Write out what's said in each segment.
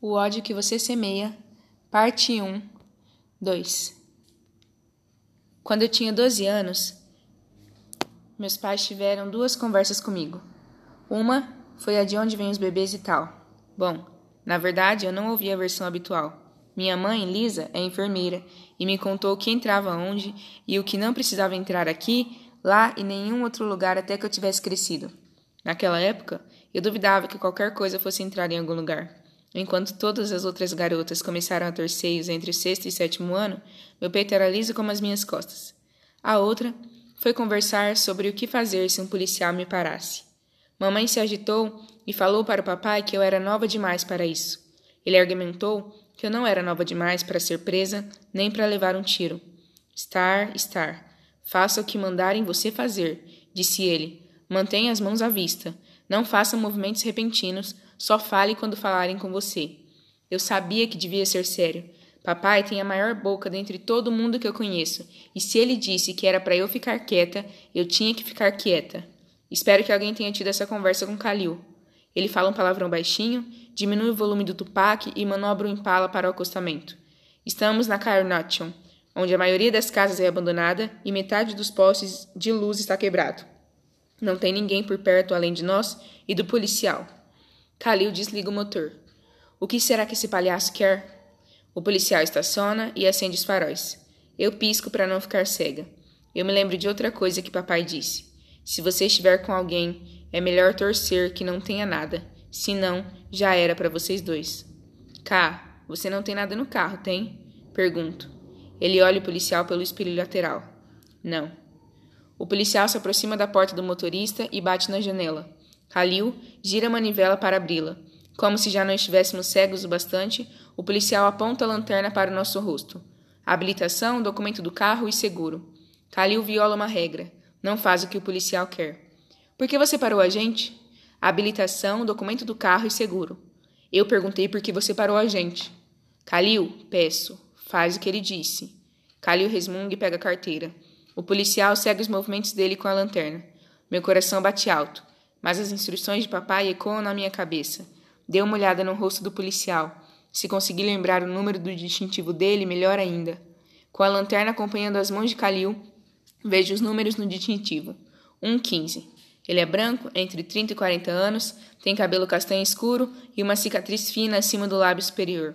O ódio que você semeia, parte 1, 2. Quando eu tinha 12 anos, meus pais tiveram duas conversas comigo. Uma foi a de onde vêm os bebês e tal. Bom, na verdade eu não ouvi a versão habitual. Minha mãe, Lisa, é enfermeira e me contou o que entrava onde e o que não precisava entrar aqui, lá e nenhum outro lugar até que eu tivesse crescido. Naquela época, eu duvidava que qualquer coisa fosse entrar em algum lugar. Enquanto todas as outras garotas começaram a seios entre o sexto e sétimo ano, meu peito era liso como as minhas costas. A outra foi conversar sobre o que fazer se um policial me parasse. Mamãe se agitou e falou para o papai que eu era nova demais para isso. Ele argumentou que eu não era nova demais para ser presa nem para levar um tiro. Estar, estar. Faça o que mandarem você fazer, disse ele. Mantenha as mãos à vista. Não faça movimentos repentinos só fale quando falarem com você. Eu sabia que devia ser sério. Papai tem a maior boca dentre todo mundo que eu conheço, e se ele disse que era para eu ficar quieta, eu tinha que ficar quieta. Espero que alguém tenha tido essa conversa com Kalil. Ele fala um palavrão baixinho, diminui o volume do Tupac e manobra o Impala para o acostamento. Estamos na Carnation, onde a maioria das casas é abandonada e metade dos postes de luz está quebrado. Não tem ninguém por perto além de nós e do policial. Khalil desliga o motor. O que será que esse palhaço quer? O policial estaciona e acende os faróis. Eu pisco para não ficar cega. Eu me lembro de outra coisa que papai disse. Se você estiver com alguém, é melhor torcer que não tenha nada. Se não, já era para vocês dois. Cá, você não tem nada no carro, tem? Pergunto. Ele olha o policial pelo espelho lateral. Não. O policial se aproxima da porta do motorista e bate na janela. Halil gira a manivela para abri-la. Como se já não estivéssemos cegos o bastante, o policial aponta a lanterna para o nosso rosto. Habilitação, documento do carro e seguro. Khalil viola uma regra. Não faz o que o policial quer. Por que você parou a gente? Habilitação, documento do carro e seguro. Eu perguntei por que você parou a gente. Khalil, peço. Faz o que ele disse. Khalil resmunga e pega a carteira. O policial segue os movimentos dele com a lanterna. Meu coração bate alto mas as instruções de papai ecoam na minha cabeça. Dei uma olhada no rosto do policial. Se conseguir lembrar o número do distintivo dele, melhor ainda. Com a lanterna acompanhando as mãos de Calil, vejo os números no distintivo. 115. Ele é branco, entre 30 e 40 anos, tem cabelo castanho escuro e uma cicatriz fina acima do lábio superior.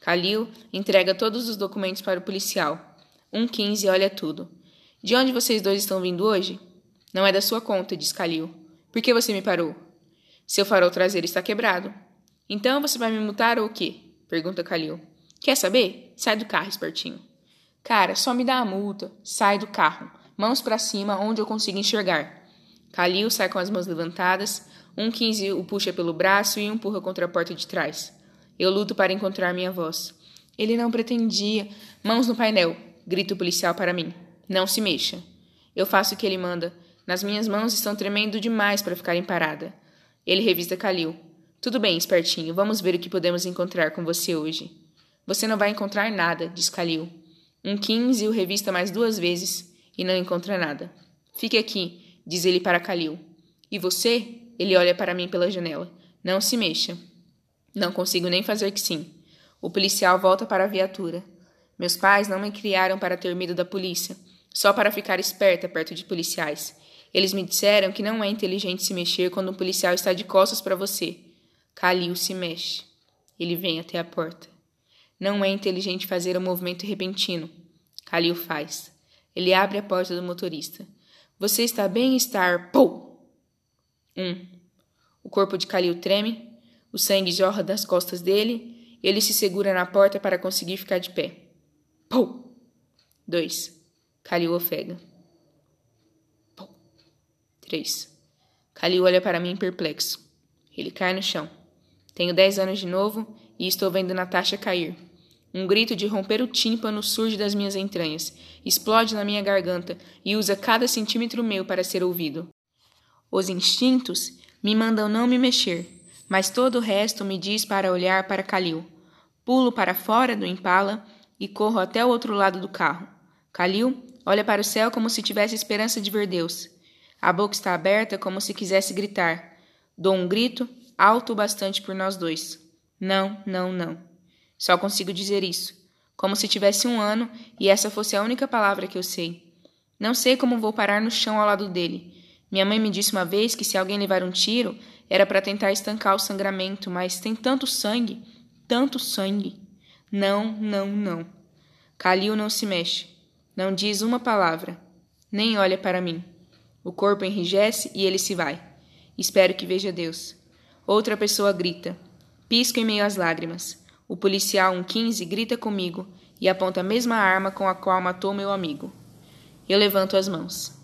Kalil entrega todos os documentos para o policial. 115 olha tudo. De onde vocês dois estão vindo hoje? Não é da sua conta, diz Kalil. Por que você me parou? Seu farol traseiro está quebrado. Então você vai me multar ou o quê? Pergunta Calil. Quer saber? Sai do carro, espertinho. Cara, só me dá a multa. Sai do carro. Mãos para cima, onde eu consigo enxergar. Calil sai com as mãos levantadas. Um quinze o puxa pelo braço e empurra contra a porta de trás. Eu luto para encontrar minha voz. Ele não pretendia. Mãos no painel, grita o policial para mim. Não se mexa. Eu faço o que ele manda. Nas minhas mãos estão tremendo demais para ficarem parada. Ele revista Kalil. Tudo bem, espertinho, vamos ver o que podemos encontrar com você hoje. Você não vai encontrar nada, diz Kalil. Um quinze o revista mais duas vezes e não encontra nada. Fique aqui, diz ele para Kalil. E você? Ele olha para mim pela janela. Não se mexa. Não consigo nem fazer que sim. O policial volta para a viatura. Meus pais não me criaram para ter medo da polícia, só para ficar esperta perto de policiais. Eles me disseram que não é inteligente se mexer quando um policial está de costas para você. Kalil se mexe. Ele vem até a porta. Não é inteligente fazer um movimento repentino. Kalil faz. Ele abre a porta do motorista. Você está bem estar. Pou! Um. O corpo de Kalil treme. O sangue jorra das costas dele. Ele se segura na porta para conseguir ficar de pé. Pou! Dois. Kalil ofega. 3. Calil olha para mim perplexo. Ele cai no chão. Tenho dez anos de novo e estou vendo Natasha cair. Um grito de romper o tímpano surge das minhas entranhas, explode na minha garganta e usa cada centímetro meu para ser ouvido. Os instintos me mandam não me mexer, mas todo o resto me diz para olhar para Calil. Pulo para fora do impala e corro até o outro lado do carro. Calil olha para o céu como se tivesse esperança de ver Deus. A boca está aberta como se quisesse gritar. Dou um grito, alto o bastante por nós dois. Não, não, não. Só consigo dizer isso. Como se tivesse um ano e essa fosse a única palavra que eu sei. Não sei como vou parar no chão ao lado dele. Minha mãe me disse uma vez que se alguém levar um tiro era para tentar estancar o sangramento, mas tem tanto sangue, tanto sangue. Não, não, não. Calil não se mexe. Não diz uma palavra. Nem olha para mim. O corpo enrijece e ele se vai. Espero que veja Deus. Outra pessoa grita. Pisco em meio às lágrimas. O policial, um 15, grita comigo e aponta a mesma arma com a qual matou meu amigo. Eu levanto as mãos.